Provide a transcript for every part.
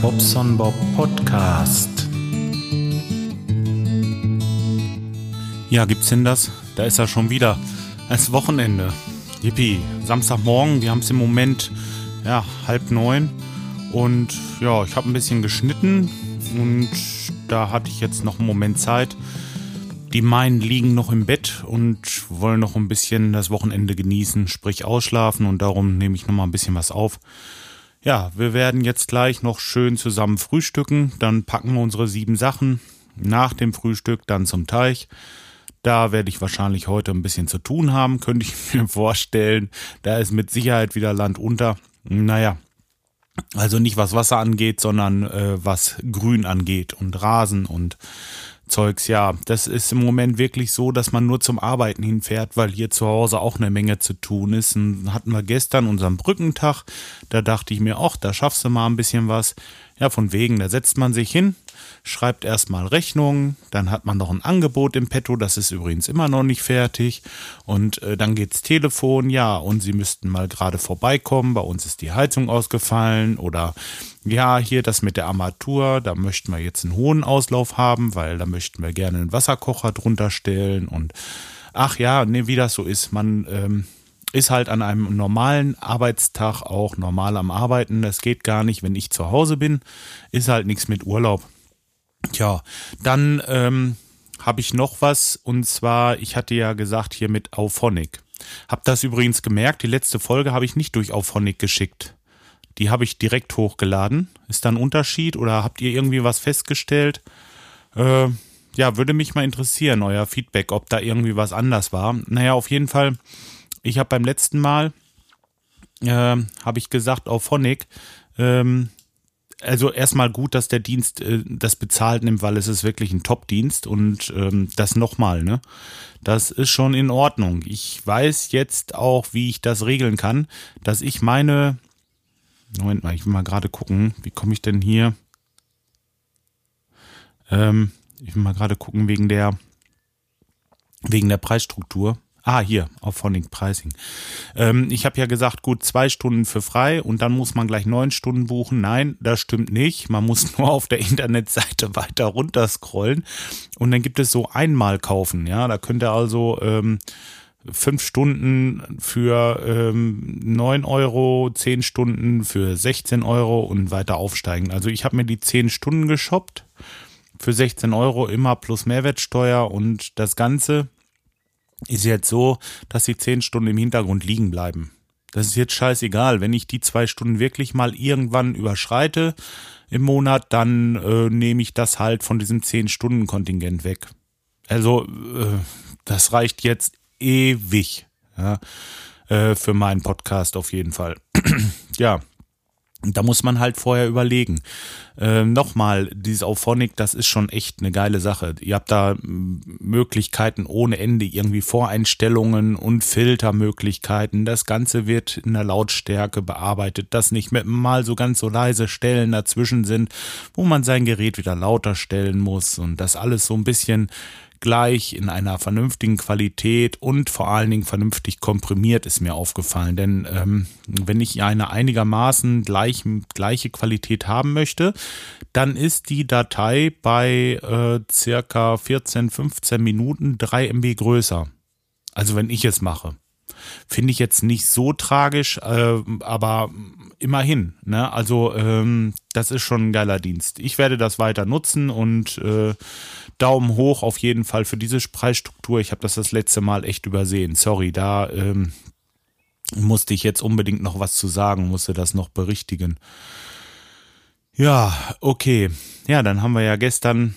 Bobson Bob Podcast. Ja, gibt's denn das? Da ist er schon wieder. Es Wochenende. Yippie. Samstagmorgen, wir haben es im Moment ja, halb neun. Und ja, ich habe ein bisschen geschnitten und da hatte ich jetzt noch einen Moment Zeit. Die meinen liegen noch im Bett und wollen noch ein bisschen das Wochenende genießen, sprich ausschlafen und darum nehme ich noch mal ein bisschen was auf. Ja, wir werden jetzt gleich noch schön zusammen frühstücken, dann packen wir unsere sieben Sachen nach dem Frühstück dann zum Teich. Da werde ich wahrscheinlich heute ein bisschen zu tun haben, könnte ich mir vorstellen. Da ist mit Sicherheit wieder Land unter. Naja, also nicht was Wasser angeht, sondern äh, was Grün angeht und Rasen und Zeugs, ja, das ist im Moment wirklich so, dass man nur zum Arbeiten hinfährt, weil hier zu Hause auch eine Menge zu tun ist. Und hatten wir gestern unseren Brückentag, da dachte ich mir, ach, da schaffst du mal ein bisschen was. Ja, von wegen, da setzt man sich hin, schreibt erstmal Rechnungen, dann hat man noch ein Angebot im Petto, das ist übrigens immer noch nicht fertig. Und äh, dann geht's Telefon, ja, und Sie müssten mal gerade vorbeikommen, bei uns ist die Heizung ausgefallen oder ja, hier das mit der Armatur, da möchten wir jetzt einen hohen Auslauf haben, weil da möchten wir gerne einen Wasserkocher drunter stellen und ach ja, nee, wie das so ist, man ähm, ist halt an einem normalen Arbeitstag auch normal am Arbeiten. Das geht gar nicht, wenn ich zu Hause bin. Ist halt nichts mit Urlaub. Tja, dann ähm, habe ich noch was und zwar, ich hatte ja gesagt hier mit Auphonic. Hab das übrigens gemerkt, die letzte Folge habe ich nicht durch Auphonic geschickt. Die habe ich direkt hochgeladen. Ist da ein Unterschied oder habt ihr irgendwie was festgestellt? Äh, ja, würde mich mal interessieren, euer Feedback, ob da irgendwie was anders war. Naja, auf jeden Fall, ich habe beim letzten Mal, äh, habe ich gesagt, Auphonic, ähm, also erstmal gut, dass der Dienst äh, das bezahlt nimmt, weil es ist wirklich ein Top-Dienst und ähm, das nochmal, ne? Das ist schon in Ordnung. Ich weiß jetzt auch, wie ich das regeln kann, dass ich meine. Moment mal, ich will mal gerade gucken, wie komme ich denn hier? Ähm, ich will mal gerade gucken wegen der wegen der Preisstruktur. Ah, hier, auf Phonic Pricing. Ähm, ich habe ja gesagt, gut, zwei Stunden für frei und dann muss man gleich neun Stunden buchen. Nein, das stimmt nicht. Man muss nur auf der Internetseite weiter runter scrollen und dann gibt es so einmal kaufen. Ja, da könnt ihr also ähm, fünf Stunden für ähm, 9 Euro, zehn Stunden für 16 Euro und weiter aufsteigen. Also ich habe mir die zehn Stunden geshoppt für 16 Euro immer plus Mehrwertsteuer und das Ganze ist jetzt so, dass die zehn Stunden im Hintergrund liegen bleiben. Das ist jetzt scheißegal. Wenn ich die zwei Stunden wirklich mal irgendwann überschreite im Monat, dann äh, nehme ich das halt von diesem zehn Stunden Kontingent weg. Also äh, das reicht jetzt ewig ja, äh, für meinen Podcast auf jeden Fall. ja, da muss man halt vorher überlegen. Ähm, Nochmal, dieses Auphonic, das ist schon echt eine geile Sache. Ihr habt da Möglichkeiten ohne Ende, irgendwie Voreinstellungen und Filtermöglichkeiten. Das Ganze wird in der Lautstärke bearbeitet, dass nicht mit mal so ganz so leise Stellen dazwischen sind, wo man sein Gerät wieder lauter stellen muss und das alles so ein bisschen gleich in einer vernünftigen Qualität und vor allen Dingen vernünftig komprimiert ist mir aufgefallen. Denn ähm, wenn ich eine einigermaßen gleich, gleiche Qualität haben möchte, dann ist die Datei bei äh, circa 14, 15 Minuten 3 MB größer. Also wenn ich es mache. Finde ich jetzt nicht so tragisch, äh, aber immerhin. Ne? Also ähm, das ist schon ein geiler Dienst. Ich werde das weiter nutzen und äh, Daumen hoch auf jeden Fall für diese Preisstruktur. Ich habe das das letzte Mal echt übersehen. Sorry, da ähm, musste ich jetzt unbedingt noch was zu sagen, musste das noch berichtigen. Ja, okay. Ja, dann haben wir ja gestern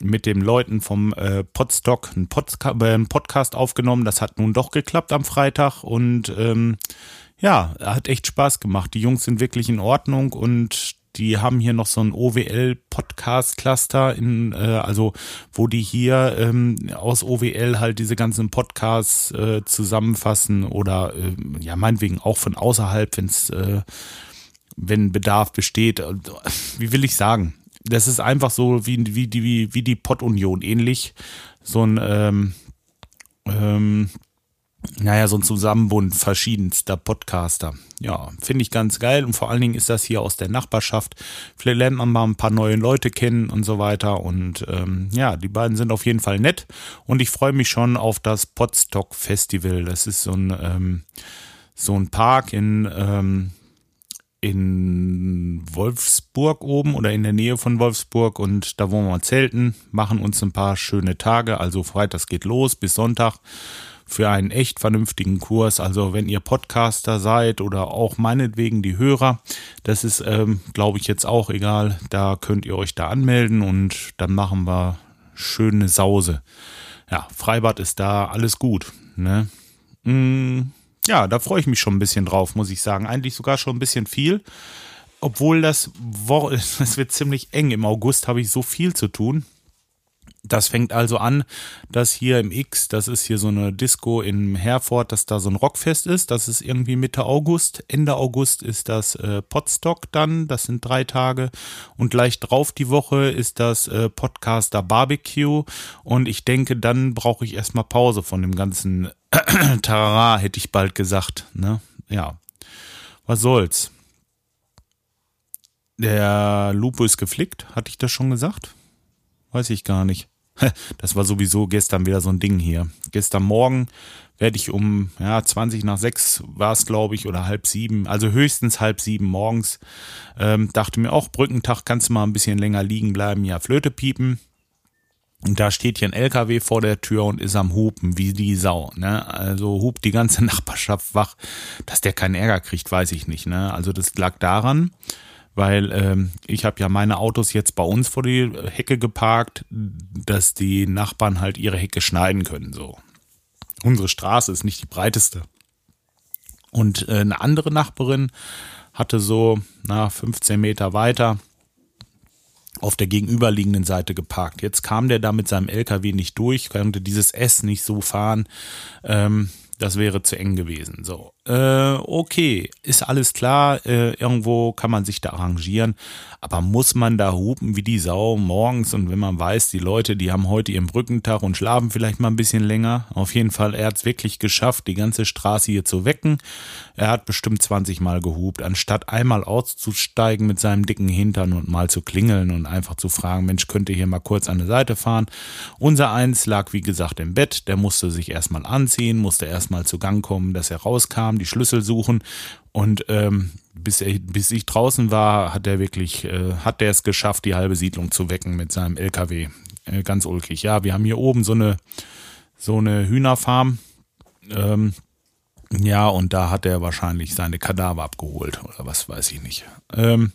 mit den Leuten vom äh, Podstock einen, Podca äh, einen Podcast aufgenommen. Das hat nun doch geklappt am Freitag und ähm, ja, hat echt Spaß gemacht. Die Jungs sind wirklich in Ordnung und die haben hier noch so ein OWL-Podcast-Cluster, in, äh, also wo die hier ähm, aus OWL halt diese ganzen Podcasts äh, zusammenfassen oder äh, ja meinetwegen auch von außerhalb, wenn es äh, wenn Bedarf besteht. Wie will ich sagen? Das ist einfach so wie, wie die, wie, wie die Pod-Union ähnlich. So ein ähm, ähm, naja, so ein Zusammenbund verschiedenster Podcaster. Ja, finde ich ganz geil und vor allen Dingen ist das hier aus der Nachbarschaft. Vielleicht lernt man mal ein paar neue Leute kennen und so weiter und ähm, ja, die beiden sind auf jeden Fall nett und ich freue mich schon auf das Podstock Festival. Das ist so ein, ähm, so ein Park in, ähm, in Wolfsburg oben oder in der Nähe von Wolfsburg und da wollen wir zelten, machen uns ein paar schöne Tage, also Freitags geht los bis Sonntag für einen echt vernünftigen Kurs. Also wenn ihr Podcaster seid oder auch meinetwegen die Hörer, das ist, ähm, glaube ich, jetzt auch egal. Da könnt ihr euch da anmelden und dann machen wir schöne Sause. Ja, Freibad ist da, alles gut. Ne? Mm, ja, da freue ich mich schon ein bisschen drauf, muss ich sagen. Eigentlich sogar schon ein bisschen viel. Obwohl das, es wird ziemlich eng. Im August habe ich so viel zu tun. Das fängt also an, dass hier im X, das ist hier so eine Disco in Herford, dass da so ein Rockfest ist. Das ist irgendwie Mitte August. Ende August ist das äh, Podstock dann. Das sind drei Tage. Und gleich drauf die Woche ist das äh, Podcaster Barbecue. Und ich denke, dann brauche ich erstmal Pause von dem ganzen Tarara, hätte ich bald gesagt. Ne? Ja. Was soll's? Der Lupo ist geflickt. Hatte ich das schon gesagt? Weiß ich gar nicht. Das war sowieso gestern wieder so ein Ding hier. Gestern Morgen werde ich um ja, 20 nach 6 war es, glaube ich, oder halb sieben, also höchstens halb sieben morgens. Ähm, dachte mir auch, Brückentag kannst du mal ein bisschen länger liegen bleiben, ja, Flöte piepen. Und da steht hier ein LKW vor der Tür und ist am Hupen, wie die Sau. Ne? Also hupt die ganze Nachbarschaft wach. Dass der keinen Ärger kriegt, weiß ich nicht. Ne? Also das lag daran, weil ähm, ich habe ja meine Autos jetzt bei uns vor die Hecke geparkt, dass die Nachbarn halt ihre Hecke schneiden können. So, unsere Straße ist nicht die breiteste. Und äh, eine andere Nachbarin hatte so na 15 Meter weiter auf der gegenüberliegenden Seite geparkt. Jetzt kam der da mit seinem LKW nicht durch, konnte dieses S nicht so fahren. Ähm, das wäre zu eng gewesen. So, äh, okay, ist alles klar. Äh, irgendwo kann man sich da arrangieren. Aber muss man da hupen wie die Sau morgens und wenn man weiß, die Leute, die haben heute ihren Brückentag und schlafen vielleicht mal ein bisschen länger. Auf jeden Fall, er hat es wirklich geschafft, die ganze Straße hier zu wecken. Er hat bestimmt 20 Mal gehupt, anstatt einmal auszusteigen mit seinem dicken Hintern und mal zu klingeln und einfach zu fragen, Mensch, könnt ihr hier mal kurz an der Seite fahren? Unser Eins lag, wie gesagt, im Bett. Der musste sich erstmal anziehen, musste erstmal zu Gang kommen, dass er rauskam, die Schlüssel suchen und ähm, bis, er, bis ich draußen war, hat er wirklich, äh, hat er es geschafft, die halbe Siedlung zu wecken mit seinem LKW. Äh, ganz ulkig. Ja, wir haben hier oben so eine, so eine Hühnerfarm. Ähm, ja, und da hat er wahrscheinlich seine Kadaver abgeholt oder was weiß ich nicht. Ähm,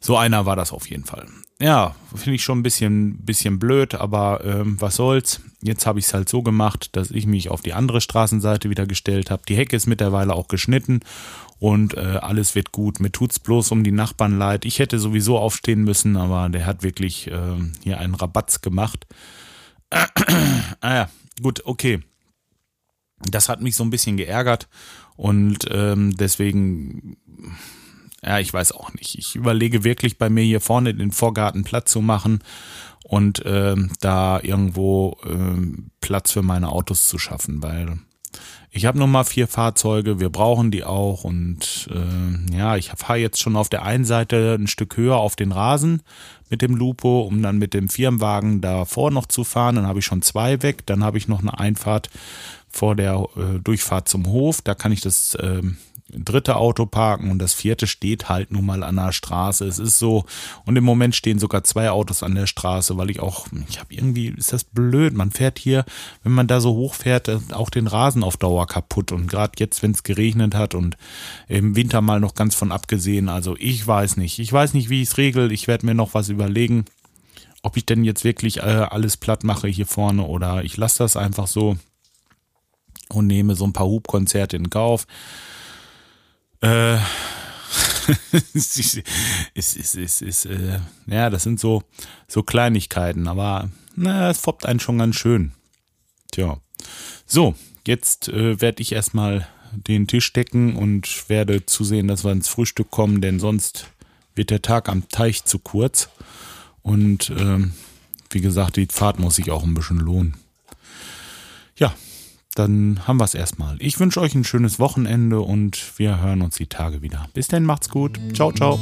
so einer war das auf jeden Fall. Ja, finde ich schon ein bisschen, bisschen blöd, aber ähm, was soll's. Jetzt habe ich es halt so gemacht, dass ich mich auf die andere Straßenseite wieder gestellt habe. Die Hecke ist mittlerweile auch geschnitten und äh, alles wird gut. Mir tut's bloß um die Nachbarn leid. Ich hätte sowieso aufstehen müssen, aber der hat wirklich äh, hier einen Rabatz gemacht. ah ja, gut, okay. Das hat mich so ein bisschen geärgert und ähm, deswegen, ja, ich weiß auch nicht. Ich überlege wirklich bei mir hier vorne den Vorgarten Platz zu machen und ähm, da irgendwo ähm, Platz für meine Autos zu schaffen, weil ich habe nur mal vier Fahrzeuge, wir brauchen die auch und äh, ja, ich fahre jetzt schon auf der einen Seite ein Stück höher auf den Rasen mit dem Lupo, um dann mit dem Firmenwagen davor noch zu fahren. Dann habe ich schon zwei weg, dann habe ich noch eine Einfahrt vor der äh, Durchfahrt zum Hof. Da kann ich das äh, dritte Auto parken und das vierte steht halt nun mal an der Straße. Es ist so, und im Moment stehen sogar zwei Autos an der Straße, weil ich auch, ich habe irgendwie, ist das blöd, man fährt hier, wenn man da so hoch fährt, äh, auch den Rasen auf Dauer kaputt. Und gerade jetzt, wenn es geregnet hat und im Winter mal noch ganz von abgesehen, also ich weiß nicht, ich weiß nicht, wie ich es regel, ich werde mir noch was überlegen, ob ich denn jetzt wirklich äh, alles platt mache hier vorne oder ich lasse das einfach so und nehme so ein paar Hubkonzerte in Kauf. Äh, es ist, ist, ist, ist, äh, ja, das sind so, so Kleinigkeiten, aber na, es foppt einen schon ganz schön. Tja. So, jetzt äh, werde ich erstmal den Tisch decken und werde zusehen, dass wir ins Frühstück kommen, denn sonst wird der Tag am Teich zu kurz. Und ähm, wie gesagt, die Fahrt muss sich auch ein bisschen lohnen. Ja, dann haben wir es erstmal. Ich wünsche euch ein schönes Wochenende und wir hören uns die Tage wieder. Bis dann, macht's gut. Ciao, ciao.